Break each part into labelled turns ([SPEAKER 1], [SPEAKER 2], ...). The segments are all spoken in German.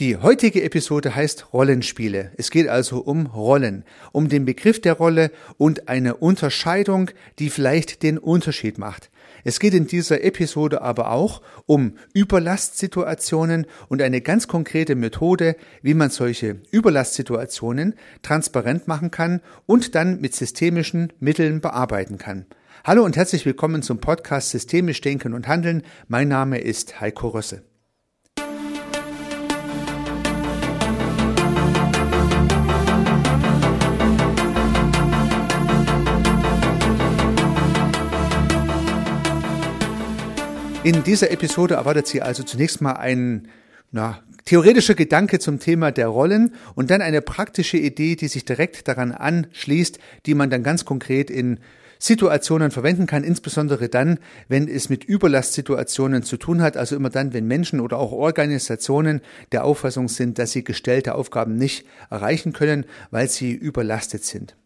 [SPEAKER 1] Die heutige Episode heißt Rollenspiele. Es geht also um Rollen, um den Begriff der Rolle und eine Unterscheidung, die vielleicht den Unterschied macht. Es geht in dieser Episode aber auch um Überlastsituationen und eine ganz konkrete Methode, wie man solche Überlastsituationen transparent machen kann und dann mit systemischen Mitteln bearbeiten kann. Hallo und herzlich willkommen zum Podcast Systemisch Denken und Handeln. Mein Name ist Heiko Rösse. In dieser Episode erwartet Sie also zunächst mal ein na, theoretischer Gedanke zum Thema der Rollen und dann eine praktische Idee, die sich direkt daran anschließt, die man dann ganz konkret in Situationen verwenden kann, insbesondere dann, wenn es mit Überlastsituationen zu tun hat, also immer dann, wenn Menschen oder auch Organisationen der Auffassung sind, dass sie gestellte Aufgaben nicht erreichen können, weil sie überlastet sind.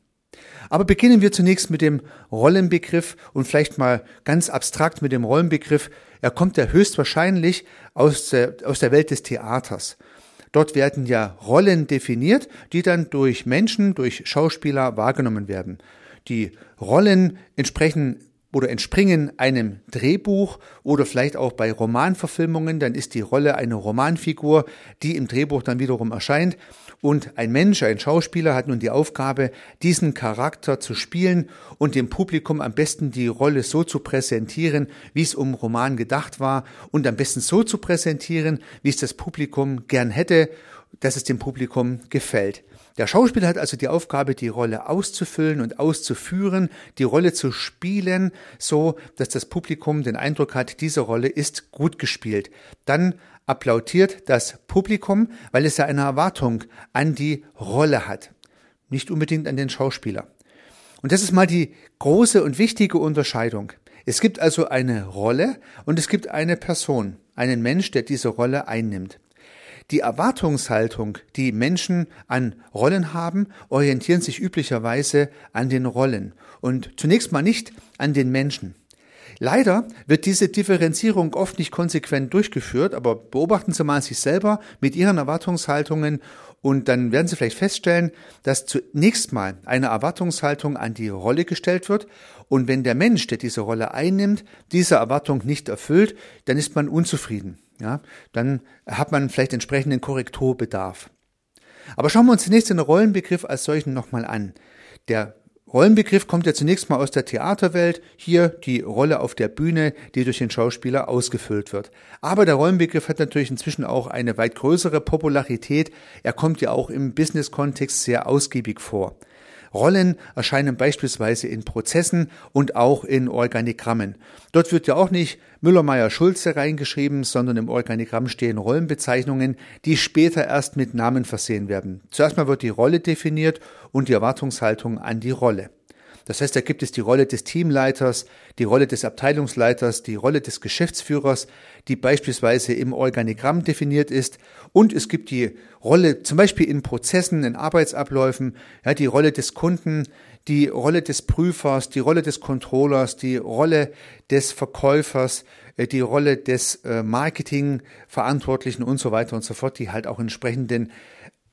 [SPEAKER 1] Aber beginnen wir zunächst mit dem Rollenbegriff und vielleicht mal ganz abstrakt mit dem Rollenbegriff. Er kommt ja höchstwahrscheinlich aus der, aus der Welt des Theaters. Dort werden ja Rollen definiert, die dann durch Menschen, durch Schauspieler wahrgenommen werden. Die Rollen entsprechen oder entspringen einem Drehbuch oder vielleicht auch bei Romanverfilmungen, dann ist die Rolle eine Romanfigur, die im Drehbuch dann wiederum erscheint. Und ein Mensch, ein Schauspieler hat nun die Aufgabe, diesen Charakter zu spielen und dem Publikum am besten die Rolle so zu präsentieren, wie es um Roman gedacht war und am besten so zu präsentieren, wie es das Publikum gern hätte, dass es dem Publikum gefällt. Der Schauspieler hat also die Aufgabe, die Rolle auszufüllen und auszuführen, die Rolle zu spielen, so dass das Publikum den Eindruck hat, diese Rolle ist gut gespielt. Dann applaudiert das Publikum, weil es ja eine Erwartung an die Rolle hat, nicht unbedingt an den Schauspieler. Und das ist mal die große und wichtige Unterscheidung. Es gibt also eine Rolle und es gibt eine Person, einen Mensch, der diese Rolle einnimmt. Die Erwartungshaltung, die Menschen an Rollen haben, orientieren sich üblicherweise an den Rollen und zunächst mal nicht an den Menschen. Leider wird diese Differenzierung oft nicht konsequent durchgeführt, aber beobachten Sie mal sich selber mit Ihren Erwartungshaltungen und dann werden Sie vielleicht feststellen, dass zunächst mal eine Erwartungshaltung an die Rolle gestellt wird und wenn der Mensch, der diese Rolle einnimmt, diese Erwartung nicht erfüllt, dann ist man unzufrieden. Ja, dann hat man vielleicht entsprechenden Korrekturbedarf. Aber schauen wir uns zunächst den Rollenbegriff als solchen nochmal an. Der Rollenbegriff kommt ja zunächst mal aus der Theaterwelt, hier die Rolle auf der Bühne, die durch den Schauspieler ausgefüllt wird. Aber der Rollenbegriff hat natürlich inzwischen auch eine weit größere Popularität, er kommt ja auch im Business-Kontext sehr ausgiebig vor. Rollen erscheinen beispielsweise in Prozessen und auch in Organigrammen. Dort wird ja auch nicht Müller-Meyer-Schulze reingeschrieben, sondern im Organigramm stehen Rollenbezeichnungen, die später erst mit Namen versehen werden. Zuerst mal wird die Rolle definiert und die Erwartungshaltung an die Rolle. Das heißt, da gibt es die Rolle des Teamleiters, die Rolle des Abteilungsleiters, die Rolle des Geschäftsführers, die beispielsweise im Organigramm definiert ist. Und es gibt die Rolle zum Beispiel in Prozessen, in Arbeitsabläufen, ja, die Rolle des Kunden, die Rolle des Prüfers, die Rolle des Controllers, die Rolle des Verkäufers, äh, die Rolle des äh, Marketingverantwortlichen und so weiter und so fort, die halt auch entsprechenden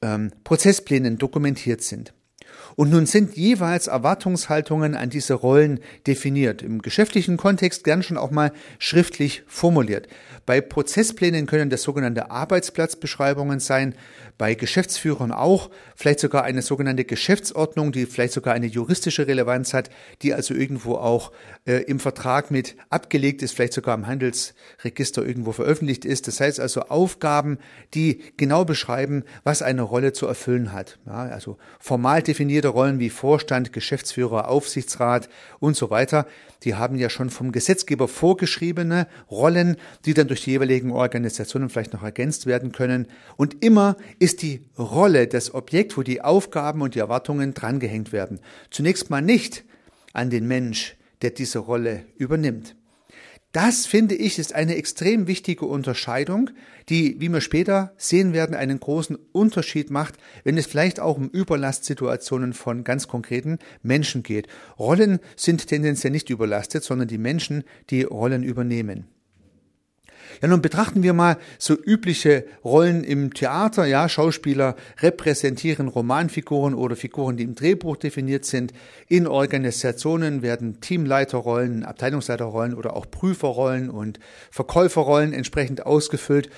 [SPEAKER 1] ähm, Prozessplänen dokumentiert sind. Und nun sind jeweils Erwartungshaltungen an diese Rollen definiert. Im geschäftlichen Kontext gern schon auch mal schriftlich formuliert. Bei Prozessplänen können das sogenannte Arbeitsplatzbeschreibungen sein, bei Geschäftsführern auch, vielleicht sogar eine sogenannte Geschäftsordnung, die vielleicht sogar eine juristische Relevanz hat, die also irgendwo auch äh, im Vertrag mit abgelegt ist, vielleicht sogar im Handelsregister irgendwo veröffentlicht ist. Das heißt also Aufgaben, die genau beschreiben, was eine Rolle zu erfüllen hat. Ja, also formal definierte Rollen wie Vorstand, Geschäftsführer, Aufsichtsrat und so weiter, die haben ja schon vom Gesetzgeber vorgeschriebene Rollen, die dann durch die jeweiligen Organisationen vielleicht noch ergänzt werden können. Und immer ist die Rolle das Objekt, wo die Aufgaben und die Erwartungen drangehängt werden. Zunächst mal nicht an den Mensch, der diese Rolle übernimmt. Das, finde ich, ist eine extrem wichtige Unterscheidung, die, wie wir später sehen werden, einen großen Unterschied macht, wenn es vielleicht auch um Überlastsituationen von ganz konkreten Menschen geht. Rollen sind tendenziell nicht überlastet, sondern die Menschen, die Rollen übernehmen. Ja, nun betrachten wir mal so übliche Rollen im Theater. Ja, Schauspieler repräsentieren Romanfiguren oder Figuren, die im Drehbuch definiert sind. In Organisationen werden Teamleiterrollen, Abteilungsleiterrollen oder auch Prüferrollen und Verkäuferrollen entsprechend ausgefüllt.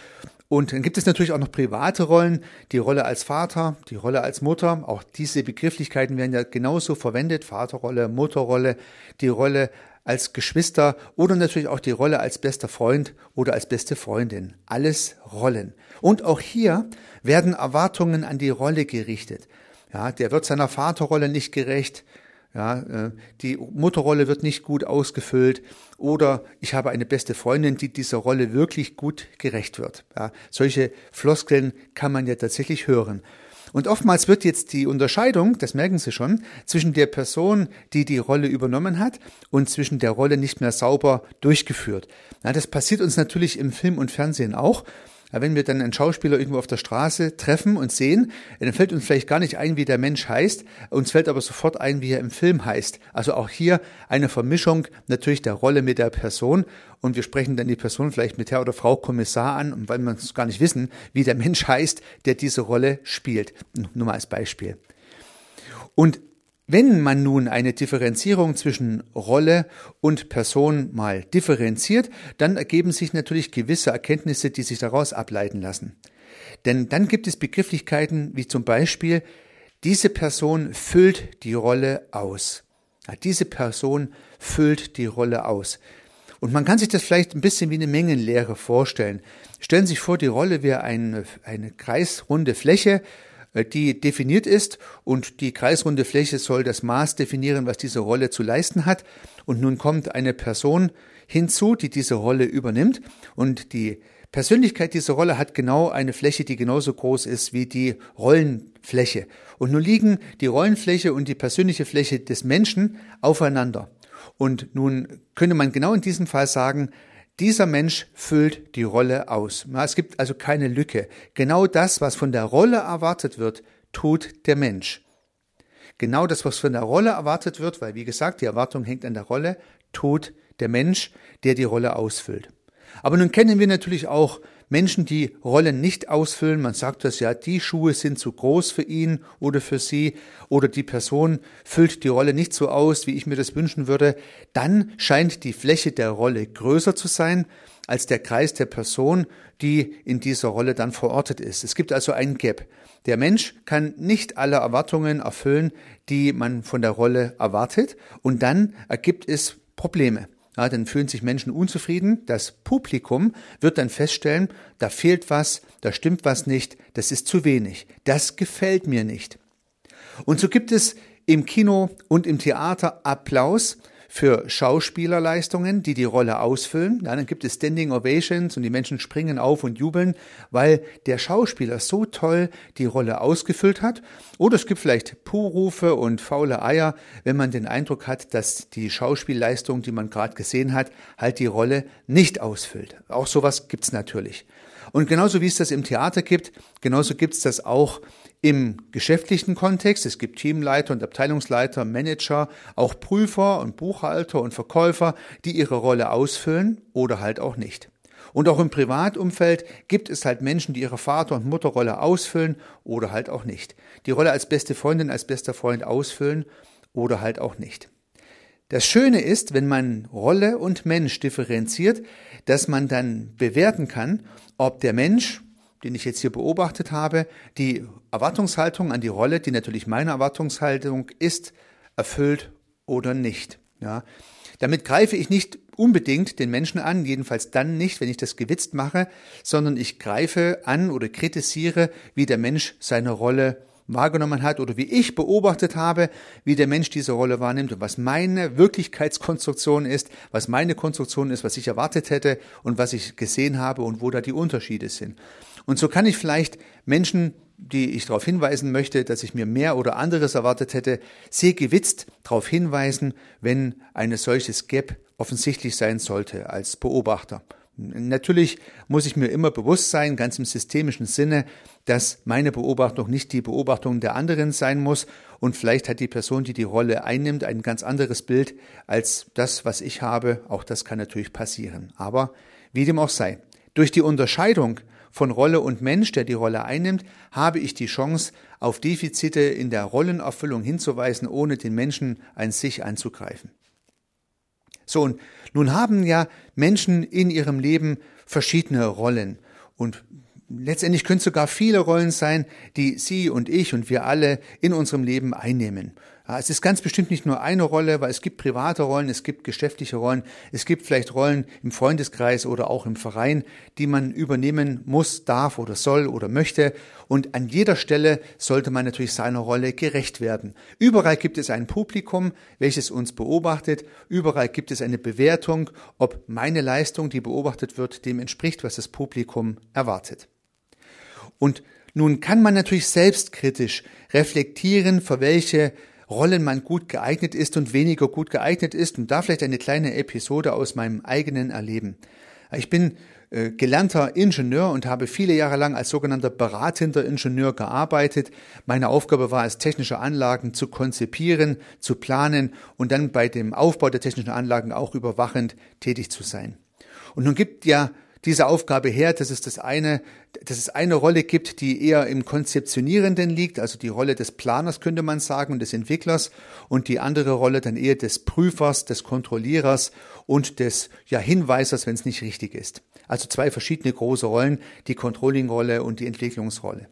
[SPEAKER 1] Und dann gibt es natürlich auch noch private Rollen, die Rolle als Vater, die Rolle als Mutter. Auch diese Begrifflichkeiten werden ja genauso verwendet. Vaterrolle, Mutterrolle, die Rolle als Geschwister oder natürlich auch die Rolle als bester Freund oder als beste Freundin. Alles Rollen. Und auch hier werden Erwartungen an die Rolle gerichtet. Ja, der wird seiner Vaterrolle nicht gerecht, ja, äh, die Mutterrolle wird nicht gut ausgefüllt oder ich habe eine beste Freundin, die dieser Rolle wirklich gut gerecht wird. Ja, solche Floskeln kann man ja tatsächlich hören. Und oftmals wird jetzt die Unterscheidung, das merken Sie schon, zwischen der Person, die die Rolle übernommen hat und zwischen der Rolle nicht mehr sauber durchgeführt. Ja, das passiert uns natürlich im Film und Fernsehen auch wenn wir dann einen Schauspieler irgendwo auf der Straße treffen und sehen, dann fällt uns vielleicht gar nicht ein, wie der Mensch heißt, uns fällt aber sofort ein, wie er im Film heißt. Also auch hier eine Vermischung natürlich der Rolle mit der Person und wir sprechen dann die Person vielleicht mit Herr oder Frau Kommissar an, weil wir es gar nicht wissen, wie der Mensch heißt, der diese Rolle spielt. Nur mal als Beispiel. Und wenn man nun eine Differenzierung zwischen Rolle und Person mal differenziert, dann ergeben sich natürlich gewisse Erkenntnisse, die sich daraus ableiten lassen. Denn dann gibt es Begrifflichkeiten wie zum Beispiel, diese Person füllt die Rolle aus. Ja, diese Person füllt die Rolle aus. Und man kann sich das vielleicht ein bisschen wie eine Mengenlehre vorstellen. Stellen Sie sich vor, die Rolle wäre eine, eine kreisrunde Fläche die definiert ist und die kreisrunde Fläche soll das Maß definieren, was diese Rolle zu leisten hat. Und nun kommt eine Person hinzu, die diese Rolle übernimmt und die Persönlichkeit dieser Rolle hat genau eine Fläche, die genauso groß ist wie die Rollenfläche. Und nun liegen die Rollenfläche und die persönliche Fläche des Menschen aufeinander. Und nun könnte man genau in diesem Fall sagen, dieser Mensch füllt die Rolle aus. Es gibt also keine Lücke. Genau das, was von der Rolle erwartet wird, tut der Mensch. Genau das, was von der Rolle erwartet wird, weil wie gesagt, die Erwartung hängt an der Rolle, tut der Mensch, der die Rolle ausfüllt. Aber nun kennen wir natürlich auch Menschen, die Rollen nicht ausfüllen, man sagt das ja, die Schuhe sind zu groß für ihn oder für sie oder die Person füllt die Rolle nicht so aus, wie ich mir das wünschen würde, dann scheint die Fläche der Rolle größer zu sein als der Kreis der Person, die in dieser Rolle dann verortet ist. Es gibt also einen Gap. Der Mensch kann nicht alle Erwartungen erfüllen, die man von der Rolle erwartet und dann ergibt es Probleme. Ja, dann fühlen sich Menschen unzufrieden. Das Publikum wird dann feststellen, da fehlt was, da stimmt was nicht, das ist zu wenig. Das gefällt mir nicht. Und so gibt es im Kino und im Theater Applaus für Schauspielerleistungen, die die Rolle ausfüllen. Dann gibt es Standing Ovations und die Menschen springen auf und jubeln, weil der Schauspieler so toll die Rolle ausgefüllt hat. Oder es gibt vielleicht Puhrufe und faule Eier, wenn man den Eindruck hat, dass die Schauspielleistung, die man gerade gesehen hat, halt die Rolle nicht ausfüllt. Auch sowas gibt's natürlich. Und genauso wie es das im Theater gibt, genauso gibt's das auch im geschäftlichen Kontext. Es gibt Teamleiter und Abteilungsleiter, Manager, auch Prüfer und Buchhalter und Verkäufer, die ihre Rolle ausfüllen oder halt auch nicht. Und auch im Privatumfeld gibt es halt Menschen, die ihre Vater- und Mutterrolle ausfüllen oder halt auch nicht. Die Rolle als beste Freundin, als bester Freund ausfüllen oder halt auch nicht. Das Schöne ist, wenn man Rolle und Mensch differenziert, dass man dann bewerten kann, ob der Mensch den ich jetzt hier beobachtet habe, die Erwartungshaltung an die Rolle, die natürlich meine Erwartungshaltung ist, erfüllt oder nicht. Ja. Damit greife ich nicht unbedingt den Menschen an, jedenfalls dann nicht, wenn ich das gewitzt mache, sondern ich greife an oder kritisiere, wie der Mensch seine Rolle wahrgenommen hat oder wie ich beobachtet habe, wie der Mensch diese Rolle wahrnimmt und was meine Wirklichkeitskonstruktion ist, was meine Konstruktion ist, was ich erwartet hätte und was ich gesehen habe und wo da die Unterschiede sind. Und so kann ich vielleicht Menschen, die ich darauf hinweisen möchte, dass ich mir mehr oder anderes erwartet hätte, sehr gewitzt darauf hinweisen, wenn eine solches Gap offensichtlich sein sollte als Beobachter. Natürlich muss ich mir immer bewusst sein, ganz im systemischen Sinne, dass meine Beobachtung nicht die Beobachtung der anderen sein muss und vielleicht hat die Person, die die Rolle einnimmt, ein ganz anderes Bild als das, was ich habe. Auch das kann natürlich passieren. Aber wie dem auch sei, Durch die Unterscheidung von Rolle und Mensch, der die Rolle einnimmt, habe ich die Chance, auf Defizite in der Rollenerfüllung hinzuweisen, ohne den Menschen an sich anzugreifen. So, und nun haben ja Menschen in ihrem Leben verschiedene Rollen. Und letztendlich können es sogar viele Rollen sein, die Sie und ich und wir alle in unserem Leben einnehmen. Ja, es ist ganz bestimmt nicht nur eine Rolle, weil es gibt private Rollen, es gibt geschäftliche Rollen, es gibt vielleicht Rollen im Freundeskreis oder auch im Verein, die man übernehmen muss, darf oder soll oder möchte. Und an jeder Stelle sollte man natürlich seiner Rolle gerecht werden. Überall gibt es ein Publikum, welches uns beobachtet. Überall gibt es eine Bewertung, ob meine Leistung, die beobachtet wird, dem entspricht, was das Publikum erwartet. Und nun kann man natürlich selbstkritisch reflektieren, für welche Rollen man gut geeignet ist und weniger gut geeignet ist. Und da vielleicht eine kleine Episode aus meinem eigenen Erleben. Ich bin äh, gelernter Ingenieur und habe viele Jahre lang als sogenannter beratender Ingenieur gearbeitet. Meine Aufgabe war es, technische Anlagen zu konzipieren, zu planen und dann bei dem Aufbau der technischen Anlagen auch überwachend tätig zu sein. Und nun gibt ja diese Aufgabe her, dass es das eine, dass es eine Rolle gibt, die eher im Konzeptionierenden liegt, also die Rolle des Planers könnte man sagen und des Entwicklers und die andere Rolle dann eher des Prüfers, des Kontrollierers und des ja, Hinweisers, wenn es nicht richtig ist. Also zwei verschiedene große Rollen, die Controlling-Rolle und die Entwicklungsrolle.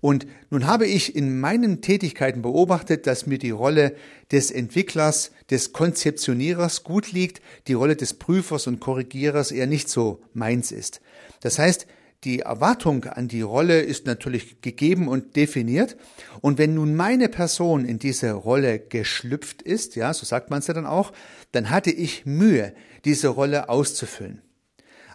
[SPEAKER 1] Und nun habe ich in meinen Tätigkeiten beobachtet, dass mir die Rolle des Entwicklers, des Konzeptionierers gut liegt, die Rolle des Prüfers und Korrigierers eher nicht so meins ist. Das heißt, die Erwartung an die Rolle ist natürlich gegeben und definiert. Und wenn nun meine Person in diese Rolle geschlüpft ist, ja, so sagt man es ja dann auch, dann hatte ich Mühe, diese Rolle auszufüllen.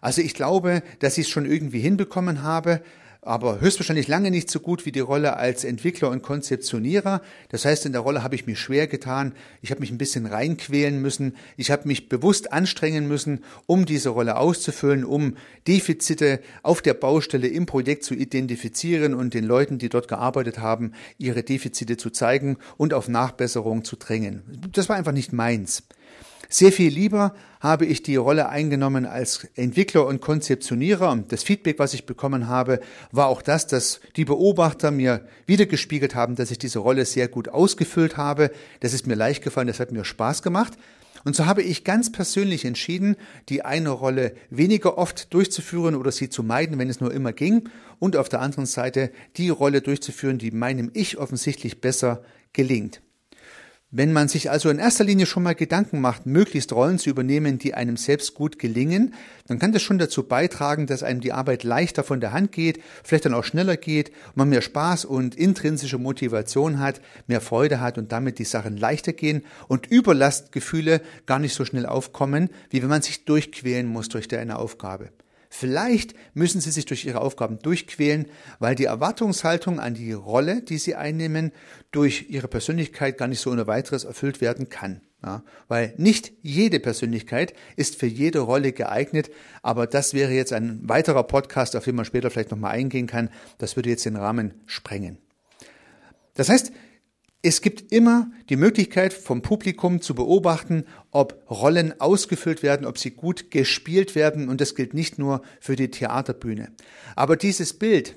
[SPEAKER 1] Also ich glaube, dass ich es schon irgendwie hinbekommen habe, aber höchstwahrscheinlich lange nicht so gut wie die Rolle als Entwickler und Konzeptionierer. Das heißt, in der Rolle habe ich mich schwer getan, ich habe mich ein bisschen reinquälen müssen, ich habe mich bewusst anstrengen müssen, um diese Rolle auszufüllen, um Defizite auf der Baustelle im Projekt zu identifizieren und den Leuten, die dort gearbeitet haben, ihre Defizite zu zeigen und auf Nachbesserung zu drängen. Das war einfach nicht meins. Sehr viel lieber habe ich die Rolle eingenommen als Entwickler und Konzeptionierer. Das Feedback, was ich bekommen habe, war auch das, dass die Beobachter mir wiedergespiegelt haben, dass ich diese Rolle sehr gut ausgefüllt habe. Das ist mir leicht gefallen, das hat mir Spaß gemacht. Und so habe ich ganz persönlich entschieden, die eine Rolle weniger oft durchzuführen oder sie zu meiden, wenn es nur immer ging, und auf der anderen Seite die Rolle durchzuführen, die meinem Ich offensichtlich besser gelingt. Wenn man sich also in erster Linie schon mal Gedanken macht, möglichst Rollen zu übernehmen, die einem selbst gut gelingen, dann kann das schon dazu beitragen, dass einem die Arbeit leichter von der Hand geht, vielleicht dann auch schneller geht, man mehr Spaß und intrinsische Motivation hat, mehr Freude hat und damit die Sachen leichter gehen und Überlastgefühle gar nicht so schnell aufkommen, wie wenn man sich durchquälen muss durch eine Aufgabe. Vielleicht müssen sie sich durch ihre Aufgaben durchquälen, weil die Erwartungshaltung an die Rolle, die sie einnehmen, durch ihre Persönlichkeit gar nicht so ohne weiteres erfüllt werden kann. Ja, weil nicht jede Persönlichkeit ist für jede Rolle geeignet, aber das wäre jetzt ein weiterer Podcast, auf den man später vielleicht nochmal eingehen kann. Das würde jetzt den Rahmen sprengen. Das heißt, es gibt immer die Möglichkeit vom Publikum zu beobachten, ob Rollen ausgefüllt werden, ob sie gut gespielt werden und das gilt nicht nur für die Theaterbühne. Aber dieses Bild,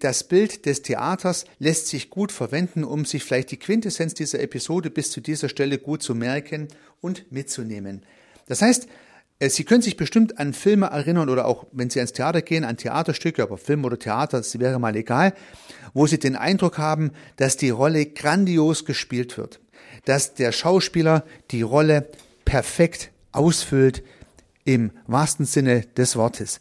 [SPEAKER 1] das Bild des Theaters lässt sich gut verwenden, um sich vielleicht die Quintessenz dieser Episode bis zu dieser Stelle gut zu merken und mitzunehmen. Das heißt, Sie können sich bestimmt an Filme erinnern oder auch, wenn Sie ins Theater gehen, an Theaterstücke, aber Film oder Theater, das wäre mal egal, wo Sie den Eindruck haben, dass die Rolle grandios gespielt wird, dass der Schauspieler die Rolle perfekt ausfüllt im wahrsten Sinne des Wortes.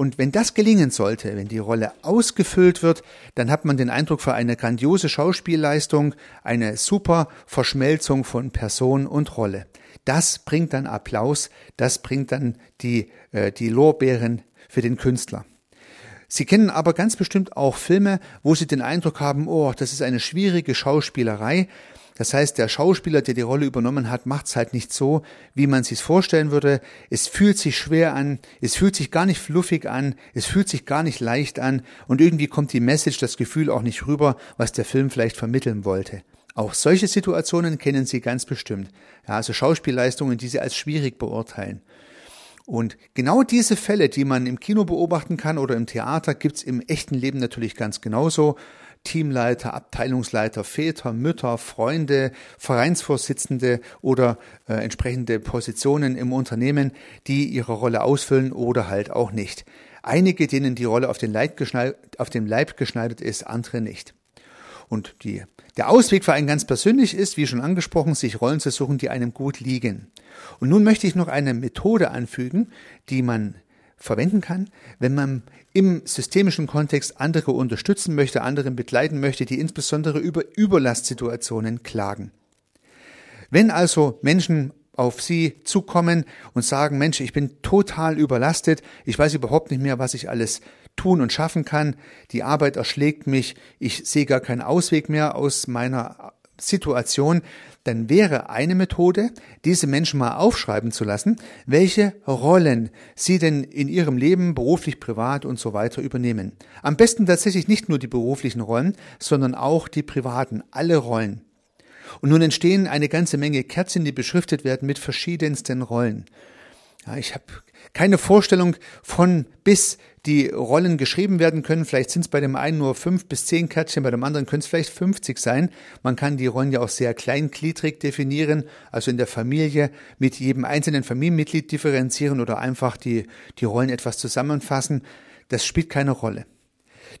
[SPEAKER 1] Und wenn das gelingen sollte, wenn die Rolle ausgefüllt wird, dann hat man den Eindruck für eine grandiose Schauspielleistung, eine super Verschmelzung von Person und Rolle. Das bringt dann Applaus, das bringt dann die, äh, die Lorbeeren für den Künstler. Sie kennen aber ganz bestimmt auch Filme, wo Sie den Eindruck haben, oh, das ist eine schwierige Schauspielerei. Das heißt, der Schauspieler, der die Rolle übernommen hat, macht es halt nicht so, wie man sich vorstellen würde. Es fühlt sich schwer an, es fühlt sich gar nicht fluffig an, es fühlt sich gar nicht leicht an und irgendwie kommt die Message, das Gefühl auch nicht rüber, was der Film vielleicht vermitteln wollte. Auch solche Situationen kennen Sie ganz bestimmt. Ja, also Schauspielleistungen, die Sie als schwierig beurteilen. Und genau diese Fälle, die man im Kino beobachten kann oder im Theater, gibt's im echten Leben natürlich ganz genauso. Teamleiter, Abteilungsleiter, Väter, Mütter, Freunde, Vereinsvorsitzende oder äh, entsprechende Positionen im Unternehmen, die ihre Rolle ausfüllen oder halt auch nicht. Einige, denen die Rolle auf den, Leib auf den Leib geschneidert ist, andere nicht. Und die, der Ausweg für einen ganz persönlich ist, wie schon angesprochen, sich Rollen zu suchen, die einem gut liegen. Und nun möchte ich noch eine Methode anfügen, die man verwenden kann, wenn man im systemischen Kontext andere unterstützen möchte, anderen begleiten möchte, die insbesondere über Überlastsituationen klagen. Wenn also Menschen auf Sie zukommen und sagen, Mensch, ich bin total überlastet, ich weiß überhaupt nicht mehr, was ich alles tun und schaffen kann, die Arbeit erschlägt mich, ich sehe gar keinen Ausweg mehr aus meiner Situation, dann wäre eine Methode, diese Menschen mal aufschreiben zu lassen, welche Rollen sie denn in ihrem Leben beruflich, privat und so weiter übernehmen. Am besten tatsächlich nicht nur die beruflichen Rollen, sondern auch die privaten, alle Rollen. Und nun entstehen eine ganze Menge Kärtchen, die beschriftet werden mit verschiedensten Rollen. Ja, ich habe keine Vorstellung von bis die Rollen geschrieben werden können. Vielleicht sind es bei dem einen nur fünf bis zehn Kärtchen, bei dem anderen können es vielleicht 50 sein. Man kann die Rollen ja auch sehr kleingliedrig definieren, also in der Familie mit jedem einzelnen Familienmitglied differenzieren oder einfach die, die Rollen etwas zusammenfassen. Das spielt keine Rolle.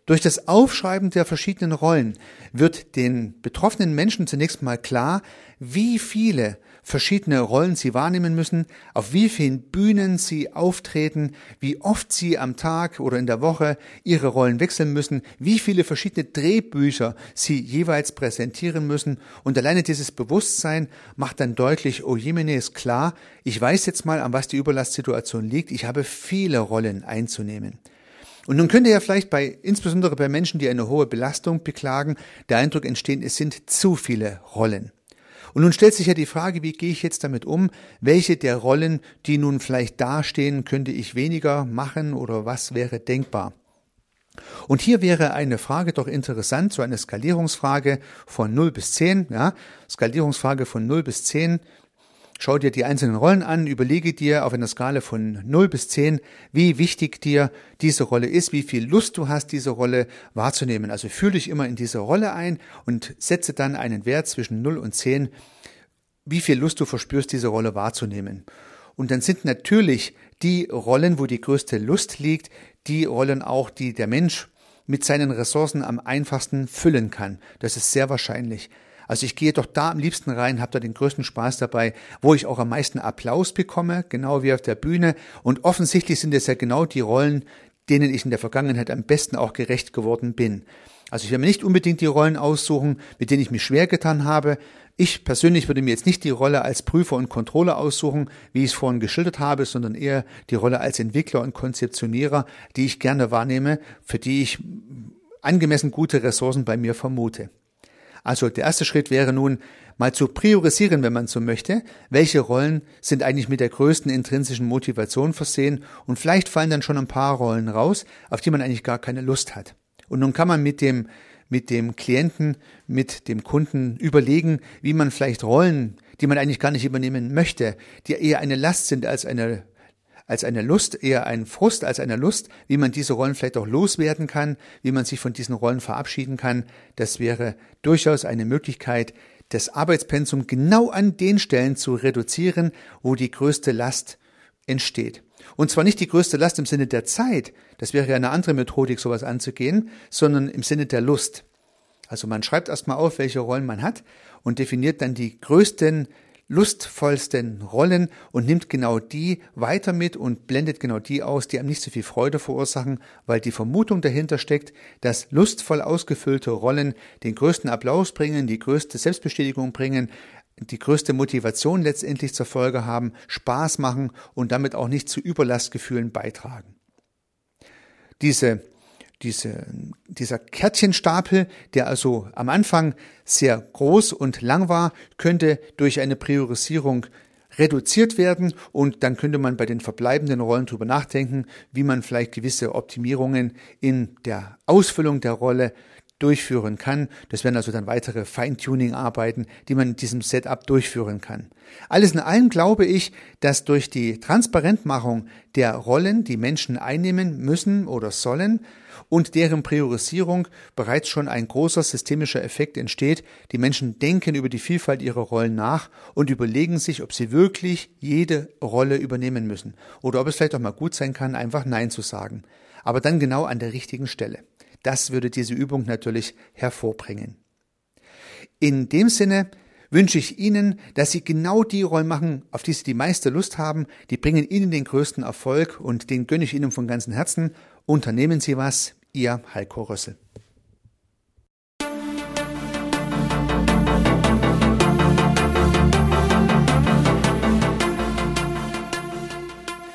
[SPEAKER 1] Durch das Aufschreiben der verschiedenen Rollen wird den betroffenen Menschen zunächst mal klar, wie viele verschiedene Rollen sie wahrnehmen müssen, auf wie vielen Bühnen sie auftreten, wie oft sie am Tag oder in der Woche ihre Rollen wechseln müssen, wie viele verschiedene Drehbücher sie jeweils präsentieren müssen. Und alleine dieses Bewusstsein macht dann deutlich, oh Jemine ist klar, ich weiß jetzt mal, an was die Überlastsituation liegt, ich habe viele Rollen einzunehmen. Und nun könnte ja vielleicht bei, insbesondere bei Menschen, die eine hohe Belastung beklagen, der Eindruck entstehen, es sind zu viele Rollen. Und nun stellt sich ja die Frage, wie gehe ich jetzt damit um? Welche der Rollen, die nun vielleicht dastehen, könnte ich weniger machen oder was wäre denkbar? Und hier wäre eine Frage doch interessant, so eine Skalierungsfrage von 0 bis 10, ja, Skalierungsfrage von 0 bis 10, Schau dir die einzelnen Rollen an, überlege dir auf einer Skala von 0 bis 10, wie wichtig dir diese Rolle ist, wie viel Lust du hast, diese Rolle wahrzunehmen. Also fühle dich immer in diese Rolle ein und setze dann einen Wert zwischen 0 und 10, wie viel Lust du verspürst, diese Rolle wahrzunehmen. Und dann sind natürlich die Rollen, wo die größte Lust liegt, die Rollen auch, die der Mensch mit seinen Ressourcen am einfachsten füllen kann. Das ist sehr wahrscheinlich. Also ich gehe doch da am liebsten rein, habe da den größten Spaß dabei, wo ich auch am meisten Applaus bekomme, genau wie auf der Bühne. Und offensichtlich sind es ja genau die Rollen, denen ich in der Vergangenheit am besten auch gerecht geworden bin. Also ich werde mir nicht unbedingt die Rollen aussuchen, mit denen ich mich schwer getan habe. Ich persönlich würde mir jetzt nicht die Rolle als Prüfer und Controller aussuchen, wie ich es vorhin geschildert habe, sondern eher die Rolle als Entwickler und Konzeptionierer, die ich gerne wahrnehme, für die ich angemessen gute Ressourcen bei mir vermute. Also der erste Schritt wäre nun mal zu priorisieren, wenn man so möchte, welche Rollen sind eigentlich mit der größten intrinsischen Motivation versehen und vielleicht fallen dann schon ein paar Rollen raus, auf die man eigentlich gar keine Lust hat. Und nun kann man mit dem mit dem Klienten, mit dem Kunden überlegen, wie man vielleicht Rollen, die man eigentlich gar nicht übernehmen möchte, die eher eine Last sind als eine als eine Lust, eher ein Frust als eine Lust, wie man diese Rollen vielleicht auch loswerden kann, wie man sich von diesen Rollen verabschieden kann. Das wäre durchaus eine Möglichkeit, das Arbeitspensum genau an den Stellen zu reduzieren, wo die größte Last entsteht. Und zwar nicht die größte Last im Sinne der Zeit, das wäre ja eine andere Methodik, sowas anzugehen, sondern im Sinne der Lust. Also man schreibt erstmal auf, welche Rollen man hat und definiert dann die größten lustvollsten Rollen und nimmt genau die weiter mit und blendet genau die aus, die einem nicht so viel Freude verursachen, weil die Vermutung dahinter steckt, dass lustvoll ausgefüllte Rollen den größten Applaus bringen, die größte Selbstbestätigung bringen, die größte Motivation letztendlich zur Folge haben, Spaß machen und damit auch nicht zu Überlastgefühlen beitragen. Diese diese, dieser Kärtchenstapel, der also am Anfang sehr groß und lang war, könnte durch eine Priorisierung reduziert werden und dann könnte man bei den verbleibenden Rollen drüber nachdenken, wie man vielleicht gewisse Optimierungen in der Ausfüllung der Rolle durchführen kann. Das wären also dann weitere Feintuning-Arbeiten, die man in diesem Setup durchführen kann. Alles in allem glaube ich, dass durch die Transparentmachung der Rollen, die Menschen einnehmen müssen oder sollen, und deren Priorisierung bereits schon ein großer systemischer Effekt entsteht. Die Menschen denken über die Vielfalt ihrer Rollen nach und überlegen sich, ob sie wirklich jede Rolle übernehmen müssen oder ob es vielleicht auch mal gut sein kann, einfach Nein zu sagen. Aber dann genau an der richtigen Stelle. Das würde diese Übung natürlich hervorbringen. In dem Sinne wünsche ich Ihnen, dass Sie genau die Rollen machen, auf die Sie die meiste Lust haben. Die bringen Ihnen den größten Erfolg und den gönne ich Ihnen von ganzem Herzen. Unternehmen Sie was. Ihr Heiko Rössel.